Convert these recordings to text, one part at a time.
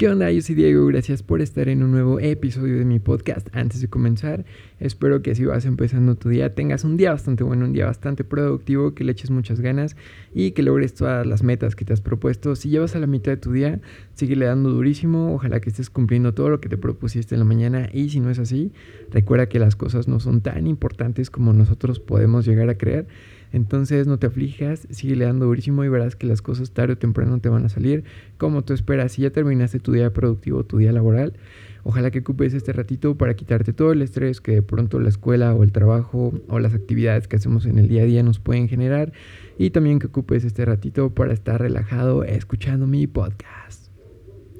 ¿Qué onda? Yo soy Diego, gracias por estar en un nuevo episodio de mi podcast. Antes de comenzar, espero que si vas empezando tu día tengas un día bastante bueno, un día bastante productivo, que le eches muchas ganas y que logres todas las metas que te has propuesto. Si llevas a la mitad de tu día, síguele dando durísimo, ojalá que estés cumpliendo todo lo que te propusiste en la mañana y si no es así, recuerda que las cosas no son tan importantes como nosotros podemos llegar a creer. Entonces no te aflijas, sigue dando durísimo y verás que las cosas tarde o temprano te van a salir como tú esperas. Si ya terminaste tu día productivo, tu día laboral, ojalá que ocupes este ratito para quitarte todo el estrés que de pronto la escuela o el trabajo o las actividades que hacemos en el día a día nos pueden generar. Y también que ocupes este ratito para estar relajado escuchando mi podcast.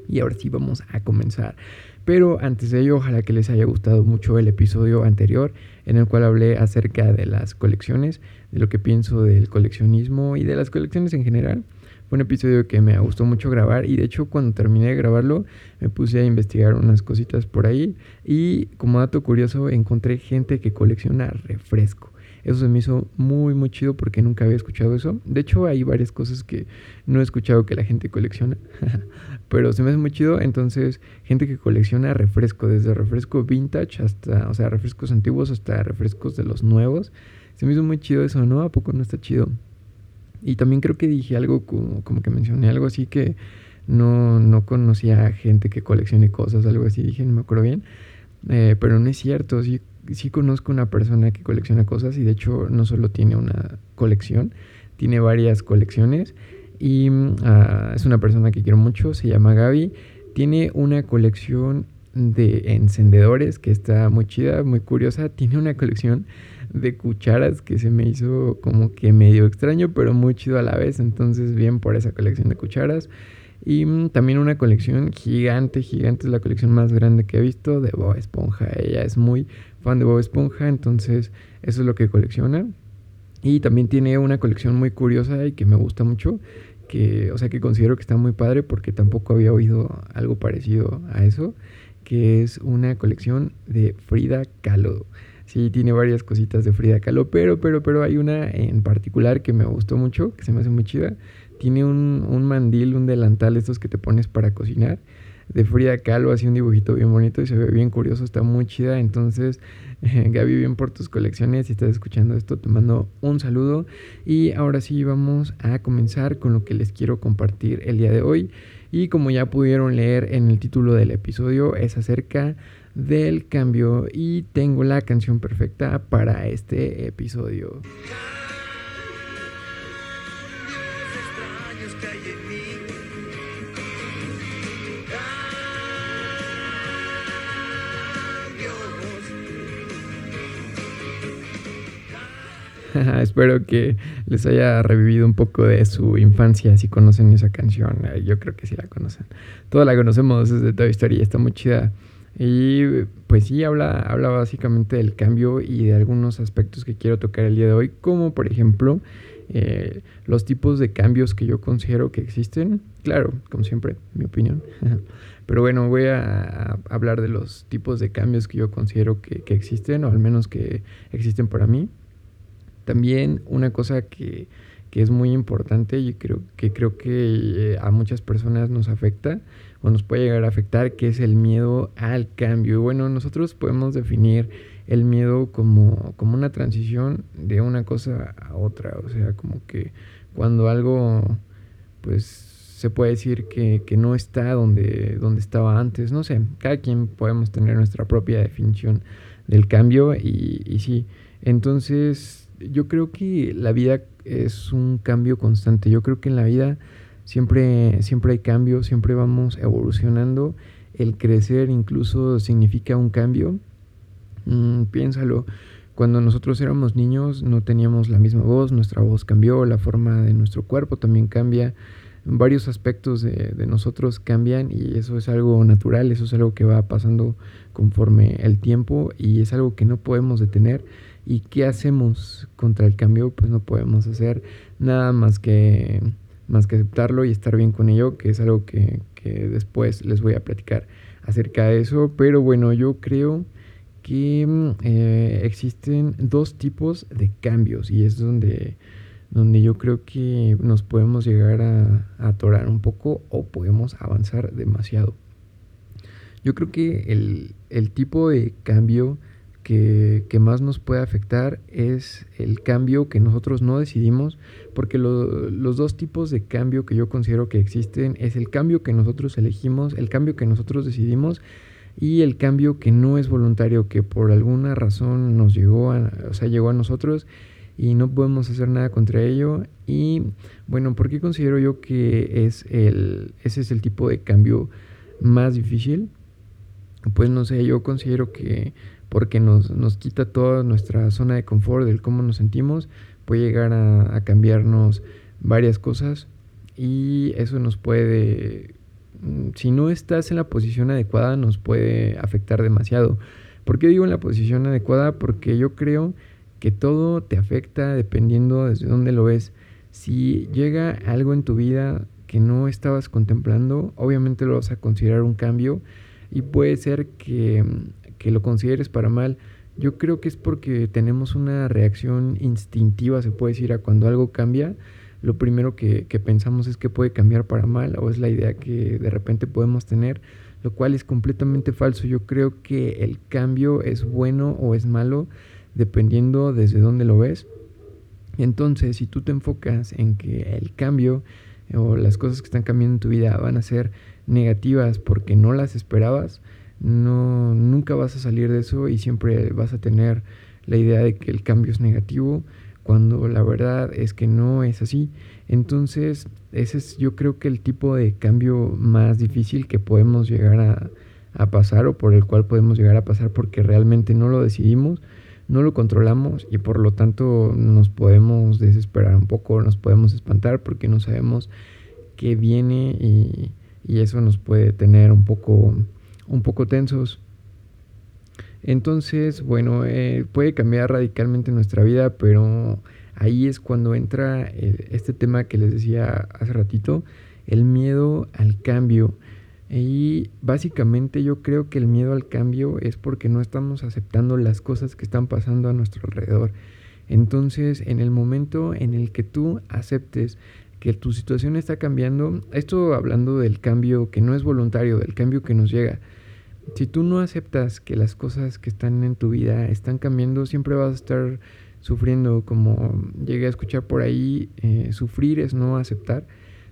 Y ahora sí vamos a comenzar. Pero antes de ello, ojalá que les haya gustado mucho el episodio anterior en el cual hablé acerca de las colecciones, de lo que pienso del coleccionismo y de las colecciones en general. Fue un episodio que me gustó mucho grabar y de hecho cuando terminé de grabarlo me puse a investigar unas cositas por ahí y como dato curioso encontré gente que colecciona refresco. Eso se me hizo muy, muy chido porque nunca había escuchado eso. De hecho, hay varias cosas que no he escuchado que la gente colecciona, pero se me hace muy chido. Entonces, gente que colecciona refresco, desde refresco vintage hasta, o sea, refrescos antiguos hasta refrescos de los nuevos. Se me hizo muy chido eso, ¿no? ¿A poco no está chido? Y también creo que dije algo como, como que mencioné algo así que no, no conocía gente que coleccione cosas, algo así, dije, no me acuerdo bien. Eh, pero no es cierto, sí sí conozco una persona que colecciona cosas y de hecho no solo tiene una colección, tiene varias colecciones y mm, ah, es una persona que quiero mucho, se llama Gaby, tiene una colección de encendedores que está muy chida, muy curiosa, tiene una colección de cucharas que se me hizo como que medio extraño pero muy chido a la vez, entonces bien por esa colección de cucharas. Y mm, también una colección gigante, gigante, es la colección más grande que he visto. De Bob Esponja. Ella es muy fan de Bob Esponja, entonces eso es lo que colecciona. Y también tiene una colección muy curiosa y que me gusta mucho, que, o sea, que considero que está muy padre porque tampoco había oído algo parecido a eso, que es una colección de Frida Kahlo. Sí, tiene varias cositas de Frida Kahlo, pero, pero, pero hay una en particular que me gustó mucho, que se me hace muy chida, tiene un, un mandil, un delantal, estos que te pones para cocinar. De Frida Kahlo, así un dibujito bien bonito y se ve bien curioso, está muy chida. Entonces, Gaby, bien por tus colecciones. Si estás escuchando esto, te mando un saludo. Y ahora sí, vamos a comenzar con lo que les quiero compartir el día de hoy. Y como ya pudieron leer en el título del episodio, es acerca del cambio. Y tengo la canción perfecta para este episodio. Espero que les haya revivido un poco de su infancia si conocen esa canción. Eh, yo creo que sí la conocen. Toda la conocemos desde Toy Story, está muy chida. Y pues sí, habla, habla básicamente del cambio y de algunos aspectos que quiero tocar el día de hoy, como por ejemplo eh, los tipos de cambios que yo considero que existen. Claro, como siempre, mi opinión. Pero bueno, voy a, hablar de los tipos de cambios que yo considero que, que existen, o al menos que existen para mí. También una cosa que, es muy importante y creo que creo que eh, a muchas personas nos afecta o nos puede llegar a afectar, que es el miedo al cambio. Y bueno, nosotros podemos definir el miedo como, como una transición de una cosa a otra. O sea, como que cuando algo, pues se puede decir que, no está donde, donde estaba antes. No sé, cada quien podemos tener nuestra propia definición del cambio y, y sí. Entonces, yo creo que la vida es un cambio constante. Yo creo que en la vida siempre, siempre hay cambios, siempre vamos evolucionando. El crecer incluso significa un cambio. Mm, piénsalo, cuando nosotros éramos niños no teníamos la misma voz, nuestra voz cambió, la forma de nuestro cuerpo también cambia, varios aspectos de, de, nosotros cambian y eso es algo natural, eso es algo que va pasando conforme el tiempo y es algo que no podemos detener ¿Y qué hacemos contra el cambio? Pues no podemos hacer nada más que, más que aceptarlo y estar bien con ello, que es algo que, después les voy a platicar acerca de eso. Pero bueno, yo creo que eh, existen dos tipos de cambios y es donde, donde yo creo que nos podemos llegar a, a atorar un poco o podemos avanzar demasiado. Yo creo que el, el tipo de cambio que, que, más nos puede afectar es el cambio que nosotros no decidimos, porque lo, los dos tipos de cambio que yo considero que existen es el cambio que nosotros elegimos, el cambio que nosotros decidimos y el cambio que no es voluntario, que por alguna razón nos llegó a, o sea, llegó a nosotros y no podemos hacer nada contra ello. Y bueno, ¿por qué considero yo que es el, ese es el tipo de cambio más difícil? Pues no sé, yo considero que porque nos, nos quita toda nuestra zona de confort del cómo nos sentimos, puede llegar a, cambiarnos varias cosas y eso nos puede, mm, si no estás en la posición adecuada, nos puede afectar demasiado. ¿Por qué digo en la posición adecuada? Porque yo creo que todo te afecta dependiendo desde dónde lo ves. Si llega algo en tu vida que no estabas contemplando, obviamente lo vas a considerar un cambio y puede ser que que lo consideres para mal, yo creo que es porque tenemos una reacción instintiva, se puede decir, a cuando algo cambia. Lo primero que, pensamos es que puede cambiar para mal o es la idea que de repente podemos tener, lo cual es completamente falso. Yo creo que el cambio es bueno o es malo dependiendo desde dónde lo ves. Entonces, si tú te enfocas en que el cambio o las cosas que están cambiando en tu vida van a ser negativas porque no las esperabas, no, nunca vas a salir de eso y siempre vas a tener la idea de que el cambio es negativo cuando la verdad es que no es así. Entonces, ese es yo creo que el tipo de cambio más difícil que podemos llegar a, a pasar o por el cual podemos llegar a pasar porque realmente no lo decidimos, no lo controlamos y por lo tanto nos podemos desesperar un poco, nos podemos espantar porque no sabemos qué viene y, y eso nos puede tener un poco un poco tensos. Entonces, bueno, eh, puede cambiar radicalmente nuestra vida, pero ahí es cuando entra este tema que les decía hace ratito, el miedo al cambio. Y básicamente yo creo que el miedo al cambio es porque no estamos aceptando las cosas que están pasando a nuestro alrededor. Entonces, en el momento en el que tú aceptes que tu situación está cambiando, esto hablando del cambio que no es voluntario, del cambio que nos llega, si tú no aceptas que las cosas que están en tu vida están cambiando, siempre vas a estar sufriendo, como llegué a escuchar por ahí, eh, sufrir es no aceptar.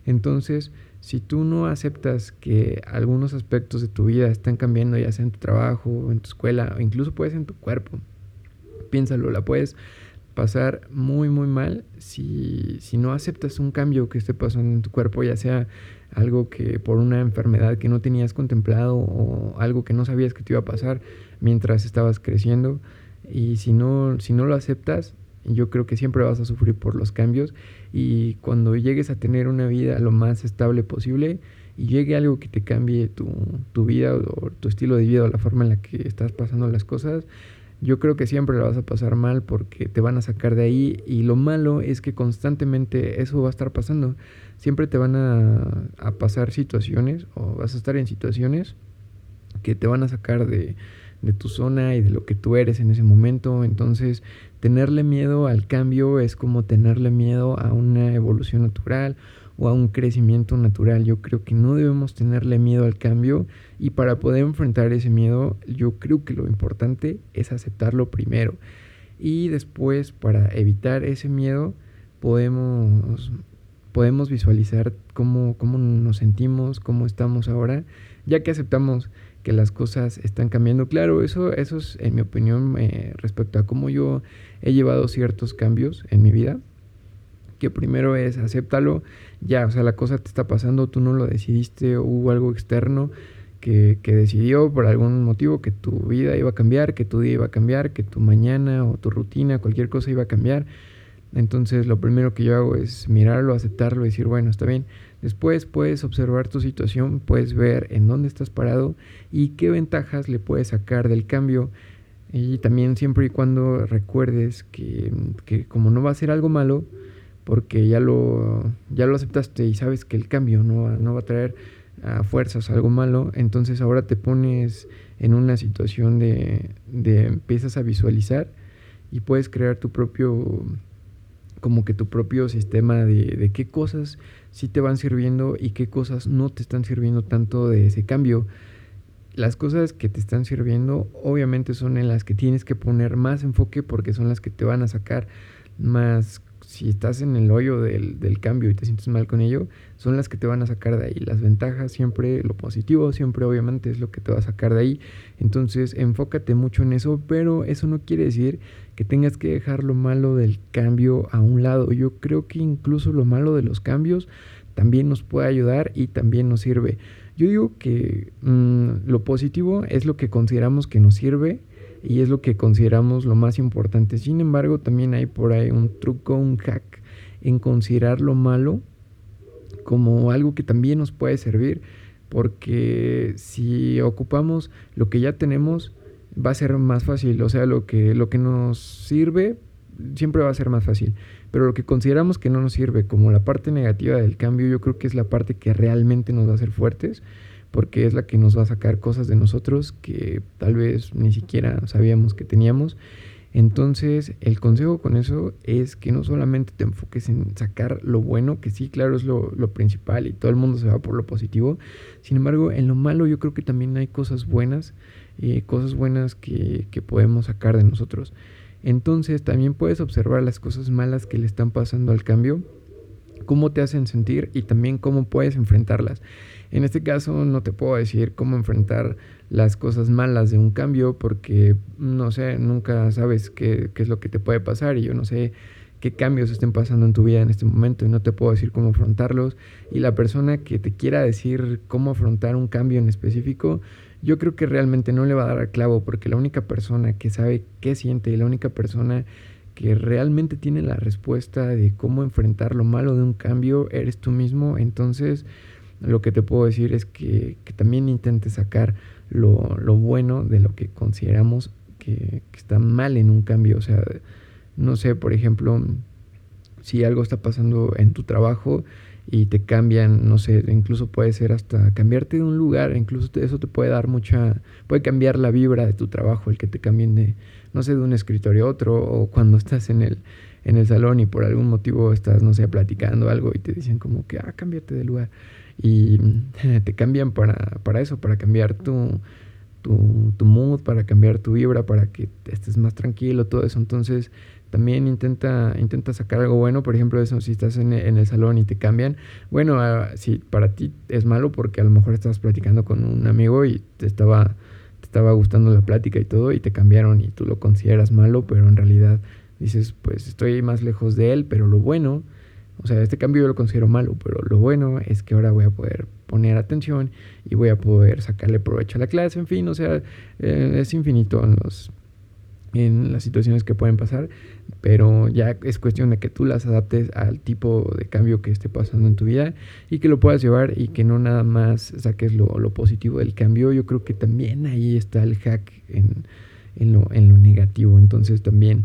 Entonces, si tú no aceptas que algunos aspectos de tu vida están cambiando, ya sea en tu trabajo, en tu escuela, o incluso puedes en tu cuerpo, piénsalo, la puedes pasar muy, muy mal si, si no aceptas un cambio que esté pasando en tu cuerpo, ya sea algo que por una enfermedad que no tenías contemplado o algo que no sabías que te iba a pasar mientras estabas creciendo. Y si no, si no lo aceptas, yo creo que siempre vas a sufrir por los cambios y cuando llegues a tener una vida lo más estable posible y llegue algo que te cambie tu, tu vida o tu estilo de vida o la forma en la que estás pasando las cosas, yo creo que siempre la vas a pasar mal porque te van a sacar de ahí y lo malo es que constantemente eso va a estar pasando. Siempre te van a, a pasar situaciones o vas a estar en situaciones que te van a sacar de, de tu zona y de lo que tú eres en ese momento. Entonces, tenerle miedo al cambio es como tenerle miedo a una evolución natural o a un crecimiento natural. Yo creo que no debemos tenerle miedo al cambio y para poder enfrentar ese miedo yo creo que lo importante es aceptarlo primero y después para evitar ese miedo podemos, podemos visualizar cómo, cómo nos sentimos, cómo estamos ahora, ya que aceptamos que las cosas están cambiando. Claro, eso, eso es en mi opinión eh, respecto a cómo yo he llevado ciertos cambios en mi vida que primero es acéptalo, ya, o sea, la cosa te está pasando, tú no lo decidiste, o hubo algo externo que, que, decidió por algún motivo que tu vida iba a cambiar, que tu día iba a cambiar, que tu mañana o tu rutina, cualquier cosa iba a cambiar. Entonces lo primero que yo hago es mirarlo, aceptarlo y decir, bueno, está bien. Después puedes observar tu situación, puedes ver en dónde estás parado y qué ventajas le puedes sacar del cambio. Y también siempre y cuando recuerdes que, que como no va a ser algo malo, porque ya lo, ya lo aceptaste y sabes que el cambio no no va a traer a fuerzas algo malo, entonces ahora te pones en una situación de, de empiezas a visualizar y puedes crear tu propio como que tu propio sistema de, qué cosas sí te van sirviendo y qué cosas no te están sirviendo tanto de ese cambio. las cosas que te están sirviendo obviamente son en las que tienes que poner más enfoque porque son las que te van a sacar más si estás en el hoyo del, del, cambio y te sientes mal con ello, son las que te van a sacar de ahí. Las ventajas siempre, lo positivo siempre obviamente es lo que te va a sacar de ahí. Entonces enfócate mucho en eso, pero eso no quiere decir que tengas que dejar lo malo del cambio a un lado. Yo creo que incluso lo malo de los cambios también nos puede ayudar y también nos sirve. Yo digo que mmm, lo positivo es lo que consideramos que nos sirve y es lo que consideramos lo más importante. Sin embargo, también hay por ahí un truco, un hack en considerar lo malo como algo que también nos puede servir, porque si ocupamos lo que ya tenemos, va a ser más fácil, o sea, lo que, lo que nos sirve siempre va a ser más fácil, pero lo que consideramos que no nos sirve como la parte negativa del cambio, yo creo que es la parte que realmente nos va a hacer fuertes porque es la que nos va a sacar cosas de nosotros que tal vez ni siquiera sabíamos que teníamos. Entonces, el consejo con eso es que no solamente te enfoques en sacar lo bueno, que sí, claro, es lo, lo, principal y todo el mundo se va por lo positivo. Sin embargo, en lo malo yo creo que también hay cosas buenas, eh, cosas buenas que, que podemos sacar de nosotros. Entonces, también puedes observar las cosas malas que le están pasando al cambio, cómo te hacen sentir y también cómo puedes enfrentarlas. En este caso no te puedo decir cómo enfrentar las cosas malas de un cambio porque no sé, nunca sabes qué, qué, es lo que te puede pasar y yo no sé qué cambios estén pasando en tu vida en este momento y no te puedo decir cómo afrontarlos. Y la persona que te quiera decir cómo afrontar un cambio en específico, yo creo que realmente no le va a dar al clavo porque la única persona que sabe qué siente y la única persona que realmente tiene la respuesta de cómo enfrentar lo malo de un cambio eres tú mismo. Entonces, lo que te puedo decir es que, que también intentes sacar lo, lo, bueno de lo que consideramos que, que, está mal en un cambio. O sea, no sé, por ejemplo, si algo está pasando en tu trabajo y te cambian, no sé, incluso puede ser hasta cambiarte de un lugar, incluso eso te puede dar mucha, puede cambiar la vibra de tu trabajo, el que te cambien de, no sé, de un escritorio a otro, o cuando estás en el, en el salón y por algún motivo estás, no sé, platicando algo y te dicen como que, ah, cámbiate de lugar y te cambian para, para eso, para cambiar tu, tu, tu, mood, para cambiar tu vibra, para que estés más tranquilo, todo eso. Entonces, también intenta, intenta sacar algo bueno, por ejemplo, eso, si estás en, en el salón y te cambian, bueno, uh, si para ti es malo porque a lo mejor estabas platicando con un amigo y te estaba, te estaba gustando la plática y todo y te cambiaron y tú lo consideras malo, pero en realidad dices, pues estoy más lejos de él, pero lo bueno o sea, este cambio yo lo considero malo, pero lo bueno es que ahora voy a poder poner atención y voy a poder sacarle provecho a la clase, en fin, o sea, eh, es infinito en, los, en las situaciones que pueden pasar, pero ya es cuestión de que tú las adaptes al tipo de cambio que esté pasando en tu vida y que lo puedas llevar y que no nada más saques lo, lo positivo del cambio. Yo creo que también ahí está el hack en, en, lo, en lo negativo, entonces también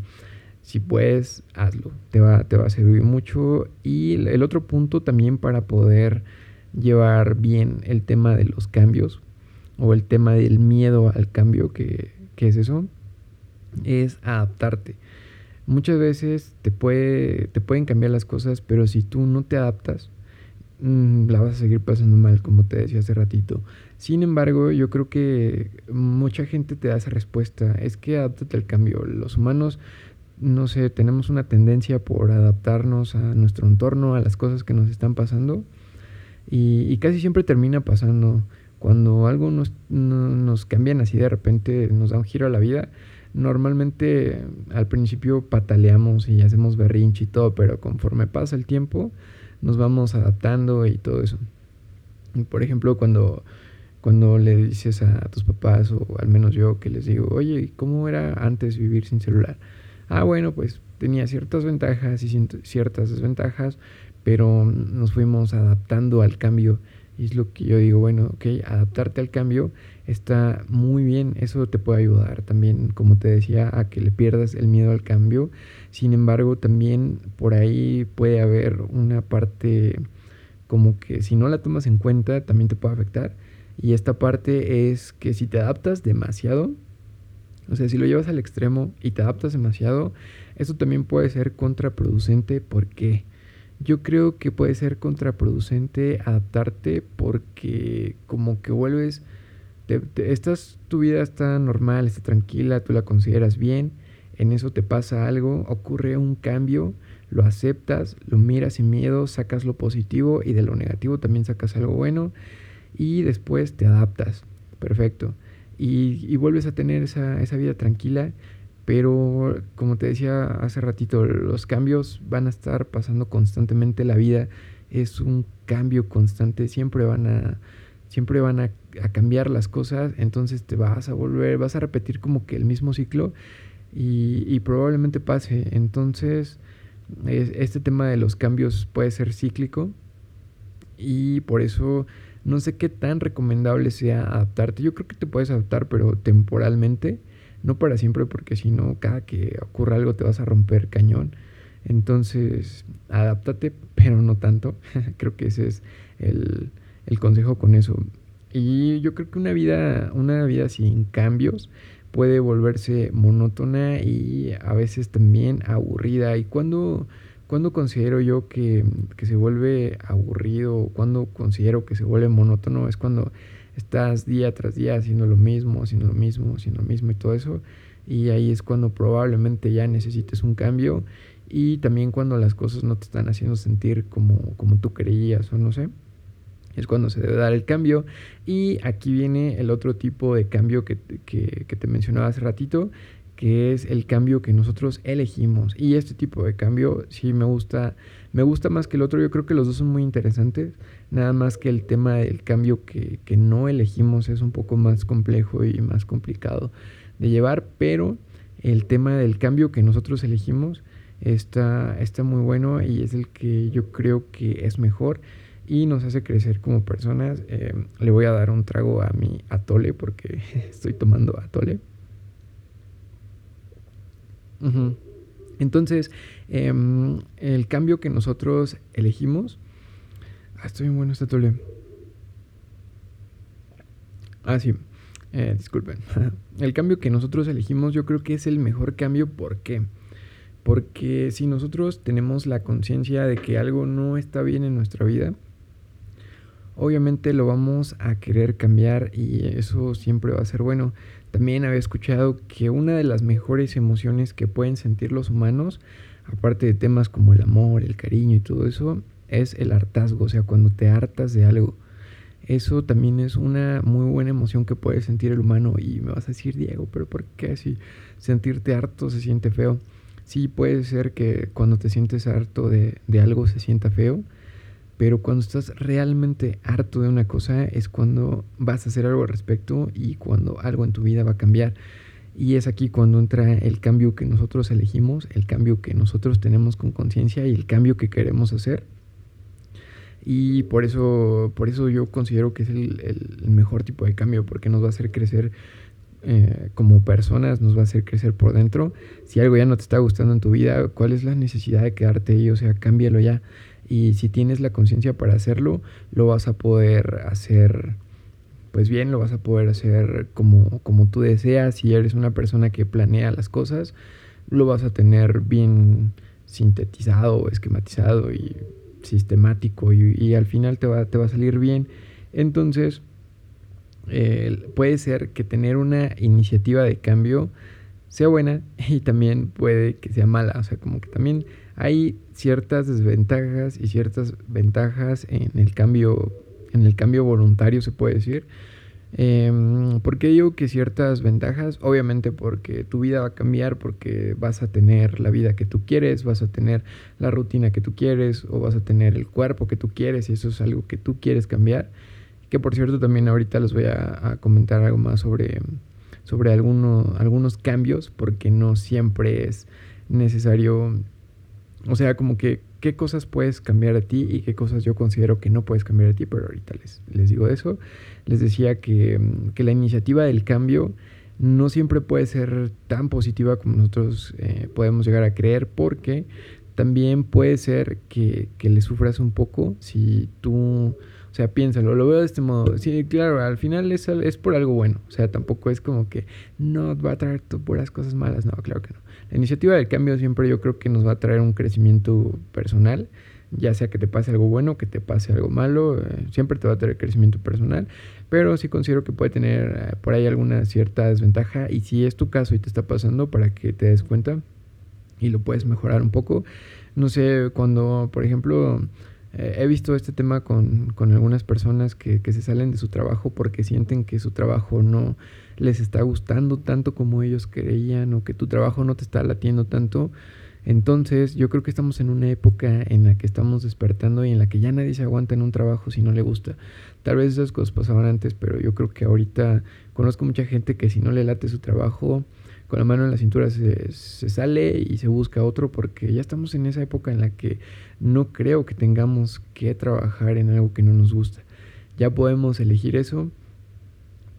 si puedes, hazlo. Te va, te va a servir mucho. Y el otro punto también para poder llevar bien el tema de los cambios o el tema del miedo al cambio, que, que es eso, es adaptarte. Muchas veces te, puede, te pueden cambiar las cosas, pero si tú no te adaptas, mmm, la vas a seguir pasando mal, como te decía hace ratito. Sin embargo, yo creo que mucha gente te da esa respuesta, es que adáptate al cambio. Los humanos no sé, tenemos una tendencia por adaptarnos a nuestro entorno, a las cosas que nos están pasando. Y, casi siempre termina pasando. Cuando algo nos, no, nos cambian así de repente, nos da un giro a la vida, normalmente al principio pataleamos y hacemos berrinche y todo, pero conforme pasa el tiempo, nos vamos adaptando y todo eso. Por ejemplo, cuando, cuando le dices a tus papás, o al menos yo, que les digo, oye, ¿cómo era antes vivir sin celular? Ah, bueno, pues tenía ciertas ventajas y ciertas desventajas, pero nos fuimos adaptando al cambio. Y es lo que yo digo, bueno, ok, adaptarte al cambio está muy bien, eso te puede ayudar también, como te decía, a que le pierdas el miedo al cambio. Sin embargo, también por ahí puede haber una parte como que si no la tomas en cuenta, también te puede afectar. Y esta parte es que si te adaptas demasiado, o sea, si lo llevas al extremo y te adaptas demasiado, eso también puede ser contraproducente. ¿Por qué? Yo creo que puede ser contraproducente adaptarte porque como que vuelves estás, tu vida está normal, está tranquila, tú la consideras bien, en eso te pasa algo, ocurre un cambio, lo aceptas, lo miras sin miedo, sacas lo positivo y de lo negativo también sacas algo bueno y después te adaptas. Perfecto. Y, vuelves a tener esa, esa vida tranquila, pero como te decía hace ratito, los cambios van a estar pasando constantemente, la vida es un cambio constante, siempre van a siempre van a, cambiar las cosas, entonces te vas a volver, vas a repetir como que el mismo ciclo y, probablemente pase. Entonces, este tema de los cambios puede ser cíclico y por eso no sé qué tan recomendable sea adaptarte. Yo creo que te puedes adaptar, pero temporalmente, no para siempre, porque si no, cada que ocurra algo te vas a romper cañón. Entonces, adáptate, pero no tanto. creo que ese es el, el consejo con eso. Y yo creo que una vida, una vida sin cambios puede volverse monótona y a veces también aburrida. ¿Y cuando, cuando considero yo que, que se vuelve aburrido? cuando considero que se vuelve monótono? Es cuando estás día tras día haciendo lo mismo, haciendo lo mismo, haciendo lo mismo y todo eso. Y ahí es cuando probablemente ya necesites un cambio. Y también cuando las cosas no te están haciendo sentir como, como tú creías o no sé es cuando se debe dar el cambio. Y aquí viene el otro tipo de cambio que, te mencionaba hace ratito, que es el cambio que nosotros elegimos. Y este tipo de cambio sí me gusta, me gusta más que el otro. Yo creo que los dos son muy interesantes. Nada más que el tema del cambio que, no elegimos es un poco más complejo y más complicado de llevar. Pero el tema del cambio que nosotros elegimos está, está muy bueno y es el que yo creo que es mejor y nos hace crecer como personas. Eh, le voy a dar un trago a mi atole porque estoy tomando atole. Entonces, em, el cambio que nosotros elegimos... Ah, estoy bien bueno este atole. Ah, sí. Eh, disculpen. el cambio que nosotros elegimos yo creo que es el mejor cambio. ¿Por qué? Porque si nosotros tenemos la conciencia de que algo no está bien en nuestra vida, obviamente lo vamos a querer cambiar y eso siempre va a ser bueno. También había escuchado que una de las mejores emociones que pueden sentir los humanos, aparte de temas como el amor, el cariño y todo eso, es el hartazgo, o sea, cuando te hartas de algo. Eso también es una muy buena emoción que puede sentir el humano y me vas a decir, Diego, pero ¿por qué si sentirte harto se siente feo? Sí, puede ser que cuando te sientes harto de, de algo se sienta feo, pero cuando estás realmente harto de una cosa es cuando vas a hacer algo al respecto y cuando algo en tu vida va a cambiar. Y es aquí cuando entra el cambio que nosotros elegimos, el cambio que nosotros tenemos con conciencia y el cambio que queremos hacer. Y por eso, por eso yo considero que es el, mejor tipo de cambio, porque nos va a hacer crecer eh, como personas, nos va a hacer crecer por dentro. Si algo ya no te está gustando en tu vida, ¿cuál es la necesidad de quedarte ahí? O sea, cámbialo ya. Y si tienes la conciencia para hacerlo, lo vas a poder hacer pues bien, lo vas a poder hacer como, como tú deseas. Si eres una persona que planea las cosas, lo vas a tener bien sintetizado, esquematizado y sistemático y, al final te va, te va a salir bien. Entonces, puede ser que tener una iniciativa de cambio sea buena y también puede que sea mala. O sea, como que también hay ciertas desventajas y ciertas ventajas en el cambio, en el cambio voluntario, se puede decir. Eh, ¿Por qué digo que ciertas ventajas? Obviamente porque tu vida va a cambiar, porque vas a tener la vida que tú quieres, vas a tener la rutina que tú quieres o vas a tener el cuerpo que tú quieres y eso es algo que tú quieres cambiar. Que por cierto también ahorita les voy a, comentar algo más sobre, sobre algunos cambios porque no siempre es necesario o sea, como que qué cosas puedes cambiar de ti y qué cosas yo considero que no puedes cambiar de ti, pero ahorita les, les digo eso. Les decía que, que, la iniciativa del cambio no siempre puede ser tan positiva como nosotros eh, podemos llegar a creer, porque también puede ser que, que le sufras un poco si tú o sea, piénsalo, lo veo de este modo. Sí, claro, al final es, es por algo bueno. O sea, tampoco es como que no va a traer puras cosas malas. No, claro que no. La iniciativa del cambio siempre yo creo que nos va a traer un crecimiento personal. ya sea que te pase algo bueno, que te pase algo malo, eh, siempre te va a tener crecimiento personal, pero sí considero que puede tener eh, por ahí alguna cierta desventaja y si es tu caso y te está pasando para que te des cuenta y lo puedes mejorar un poco. No sé, cuando, por ejemplo, eh, he visto este tema con, con algunas personas que, que, se salen de su trabajo porque sienten que su trabajo no les está gustando tanto como ellos creían o que tu trabajo no te está latiendo tanto. Entonces yo creo que estamos en una época en la que estamos despertando y en la que ya nadie se aguanta en un trabajo si no le gusta. Tal vez esas cosas pasaban antes, pero yo creo que ahorita conozco mucha gente que si no le late su trabajo, con la mano en la cintura se, sale y se busca otro porque ya estamos en esa época en la que no creo que tengamos que trabajar en algo que no nos gusta. Ya podemos elegir eso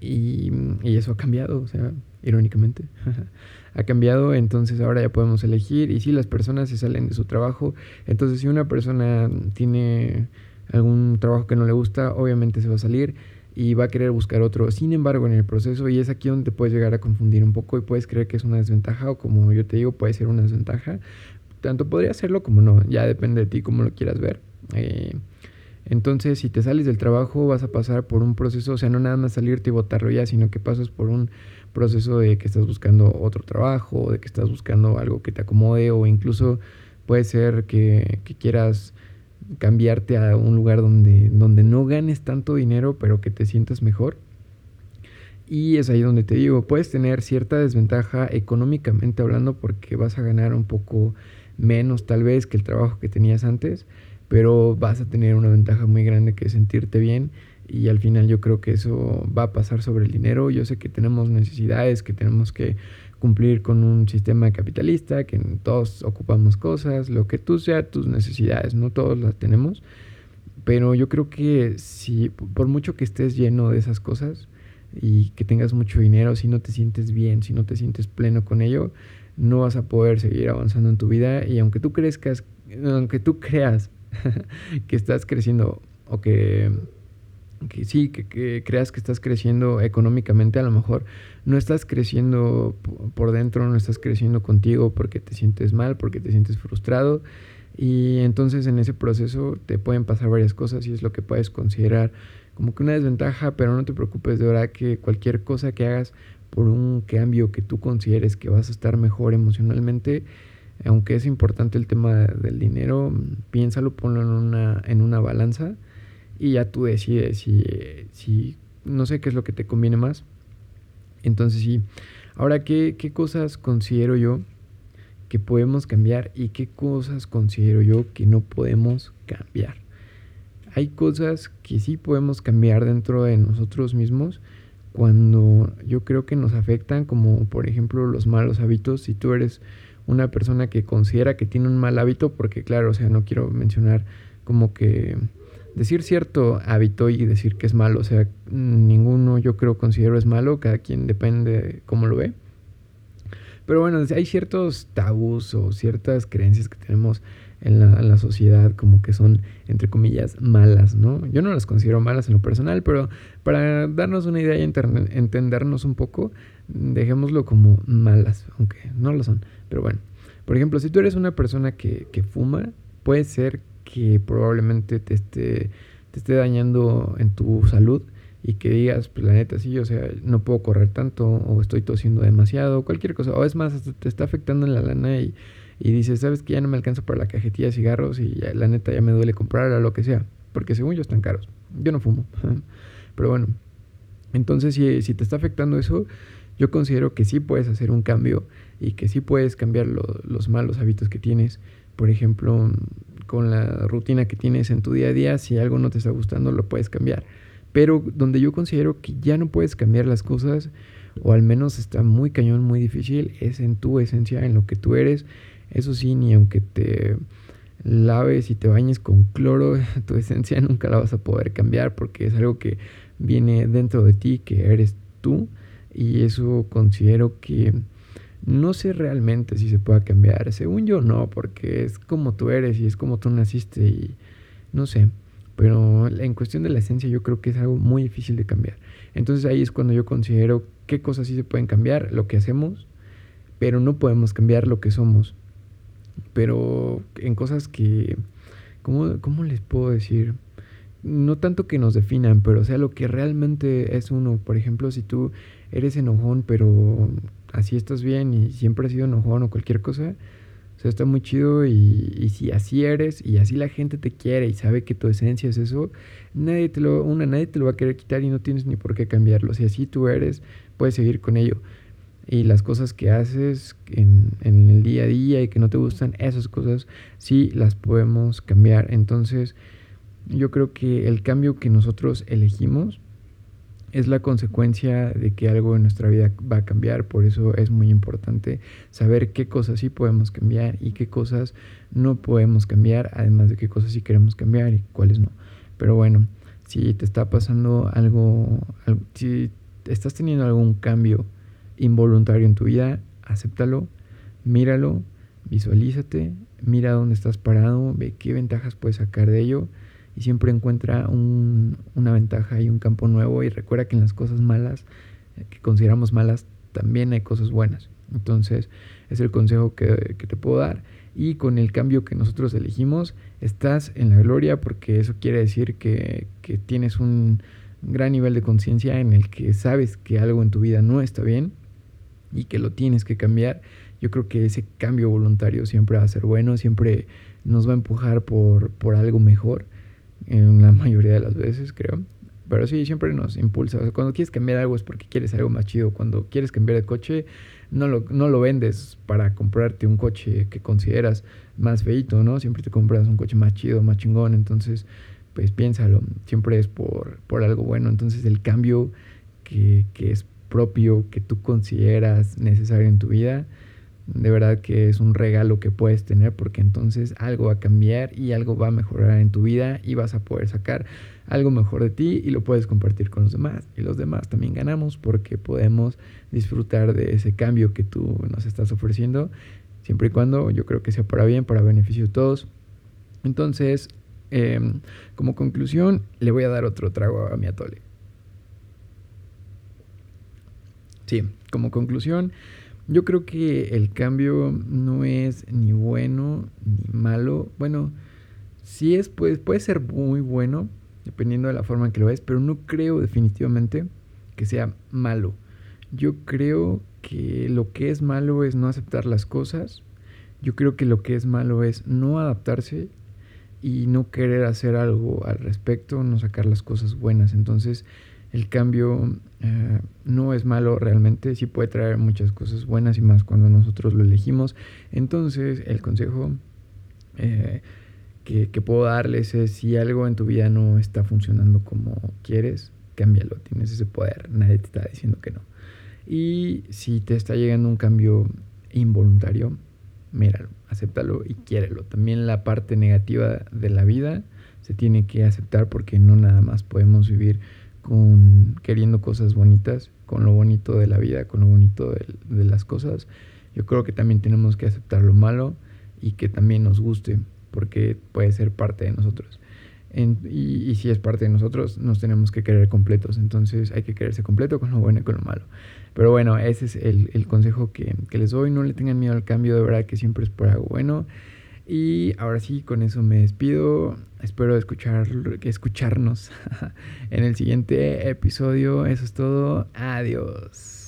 y, eso ha cambiado, o sea, irónicamente. ha cambiado, entonces ahora ya podemos elegir y si las personas se salen de su trabajo, entonces si una persona tiene algún trabajo que no le gusta, obviamente se va a salir y va a querer buscar otro. Sin embargo, en el proceso, y es aquí donde te puedes llegar a confundir un poco y puedes creer que es una desventaja o como yo te digo, puede ser una desventaja. Tanto podría serlo como no, ya depende de ti cómo lo quieras ver. Eh, entonces, si te sales del trabajo, vas a pasar por un proceso, o sea, no nada más salirte y botarlo ya, sino que pasas por un proceso de que estás buscando otro trabajo, de que estás buscando algo que te acomode, o incluso puede ser que, que quieras cambiarte a un lugar donde, donde no ganes tanto dinero, pero que te sientas mejor. Y es ahí donde te digo, puedes tener cierta desventaja económicamente hablando porque vas a ganar un poco menos tal vez que el trabajo que tenías antes, pero vas a tener una ventaja muy grande que es sentirte bien y al final yo creo que eso va a pasar sobre el dinero. Yo sé que tenemos necesidades, que tenemos que cumplir con un sistema capitalista, que todos ocupamos cosas, lo que tú sea tus necesidades, no todos las tenemos, pero yo creo que si por mucho que estés lleno de esas cosas y que tengas mucho dinero, si no te sientes bien, si no te sientes pleno con ello, no vas a poder seguir avanzando en tu vida. Y aunque tú crezcas, aunque tú creas que estás creciendo o que que sí, que, creas que estás creciendo económicamente, a lo mejor no estás creciendo por dentro, no estás creciendo contigo porque te sientes mal, porque te sientes frustrado. Y entonces en ese proceso te pueden pasar varias cosas y es lo que puedes considerar como que una desventaja, pero no te preocupes de verdad que cualquier cosa que hagas por un cambio que tú consideres que vas a estar mejor emocionalmente, aunque es importante el tema del dinero, piénsalo, ponlo en una, en una balanza y ya tú decides si, si no sé qué es lo que te conviene más. Entonces sí, ahora, ¿qué, ¿qué cosas considero yo que podemos cambiar y qué cosas considero yo que no podemos cambiar? Hay cosas que sí podemos cambiar dentro de nosotros mismos cuando yo creo que nos afectan, como por ejemplo los malos hábitos. Si tú eres una persona que considera que tiene un mal hábito, porque claro, o sea, no quiero mencionar como que decir cierto hábito y decir que es malo, o sea, ninguno yo creo considero es malo, cada quien depende cómo lo ve. Pero bueno, hay ciertos tabús o ciertas creencias que tenemos en la, en la, sociedad como que son, entre comillas, malas, ¿no? Yo no las considero malas en lo personal, pero para darnos una idea y entendernos un poco, dejémoslo como malas, aunque no lo son. Pero bueno, por ejemplo, si tú eres una persona que, que fuma, puede ser que probablemente te esté, te esté dañando en tu salud y que digas, pues la neta, sí, o sea, no puedo correr tanto o estoy tosiendo demasiado, cualquier cosa. O es más, te está afectando en la lana y, y dices, sabes que ya no me alcanzo para la cajetilla de cigarros y la neta ya me duele comprar a lo que sea, porque según yo están caros. Yo no fumo, pero bueno. Entonces, si, si te está afectando eso, yo considero que sí puedes hacer un cambio y que sí puedes cambiar los malos hábitos que tienes. Por ejemplo, con la rutina que tienes en tu día a día, si algo no te está gustando, lo puedes cambiar. Pero donde yo considero que ya no puedes cambiar las cosas, o al menos está muy cañón, muy difícil, es en tu esencia, en lo que tú eres. Eso sí, ni aunque te laves y te bañes con cloro, tu esencia nunca la vas a poder cambiar porque es algo que viene dentro de ti, que eres tú. Y eso considero que no sé realmente si se pueda cambiar. Según yo no, porque es como tú eres y es como tú naciste y no sé. Pero en cuestión de la esencia yo creo que es algo muy difícil de cambiar. Entonces ahí es cuando yo considero qué cosas sí se pueden cambiar, lo que hacemos, pero no podemos cambiar lo que somos. Pero en cosas que, ¿cómo, ¿cómo les puedo decir? No tanto que nos definan, pero sea lo que realmente es uno. Por ejemplo, si tú eres enojón, pero así estás bien y siempre has sido enojón o cualquier cosa, o sea, está muy chido y, si así eres y así la gente te quiere y sabe que tu esencia es eso, nadie te lo, una, nadie te lo va a querer quitar y no tienes ni por qué cambiarlo. Si así tú eres, puedes seguir con ello. Y las cosas que haces en, en el día a día y que no te gustan, esas cosas sí las podemos cambiar. Entonces, yo creo que el cambio que nosotros elegimos es la consecuencia de que algo en nuestra vida va a cambiar, por eso es muy importante saber qué cosas sí podemos cambiar y qué cosas no podemos cambiar, además de qué cosas sí queremos cambiar y cuáles no. Pero bueno, si te está pasando algo, si estás teniendo algún cambio involuntario en tu vida, acéptalo, míralo, visualízate, mira dónde estás parado, ve qué ventajas puedes sacar de ello y siempre encuentra una ventaja y un campo nuevo y recuerda que en las cosas malas, eh, que consideramos malas, también hay cosas buenas. Entonces es el consejo que, te puedo dar y con el cambio que nosotros elegimos estás en la gloria porque eso quiere decir que, que tienes un gran nivel de conciencia en el que sabes que algo en tu vida no está bien y que lo tienes que cambiar. Yo creo que ese cambio voluntario siempre va a ser bueno, siempre nos va a empujar por, por algo mejor en la mayoría de las veces, creo. Pero sí, siempre nos impulsa. cuando quieres cambiar algo es porque quieres algo más chido. Cuando quieres cambiar de coche, no lo, no lo vendes para comprarte un coche que consideras más feito, ¿no? Siempre te compras un coche más chido, más chingón. Entonces, pues piénsalo. Siempre es por, por algo bueno. Entonces, el cambio que, que es propio, que tú consideras necesario en tu vida, de verdad que es un regalo que puedes tener porque entonces algo va a cambiar y algo va a mejorar en tu vida y vas a poder sacar algo mejor de ti y lo puedes compartir con los demás. Y los demás también ganamos porque podemos disfrutar de ese cambio que tú nos estás ofreciendo, siempre y cuando yo creo que sea para bien, para beneficio de todos. Entonces, em, como conclusión, le voy a dar otro trago a mi atole. Sí, como conclusión, yo creo que el cambio no es ni bueno ni malo. Bueno, sí es, pues, puede ser muy bueno, dependiendo de la forma en que lo ves, pero no creo definitivamente que sea malo. Yo creo que lo que es malo es no aceptar las cosas. Yo creo que lo que es malo es no adaptarse y no querer hacer algo al respecto, no sacar las cosas buenas. Entonces, el cambio eh, no es malo realmente, sí puede traer muchas cosas buenas y más cuando nosotros lo elegimos. Entonces el consejo eh, que, puedo darles es si algo en tu vida no está funcionando como quieres, cámbialo, tienes ese poder, nadie te está diciendo que no. Y si te está llegando un cambio involuntario, míralo, acéptalo y quiérelo. También la parte negativa de la vida se tiene que aceptar porque no nada más podemos vivir con queriendo cosas bonitas, con lo bonito de la vida, con lo bonito de, las cosas. Yo creo que también tenemos que aceptar lo malo y que también nos guste, porque puede ser parte de nosotros. y, si es parte de nosotros, nos tenemos que querer completos. Entonces hay que quererse completo con lo bueno y con lo malo. Pero bueno, ese es el, consejo que, que, les doy. No le tengan miedo al cambio, de verdad que siempre es por algo bueno. Y ahora sí, con eso me despido. Espero escuchar, escucharnos en el siguiente episodio. Eso es todo. Adiós.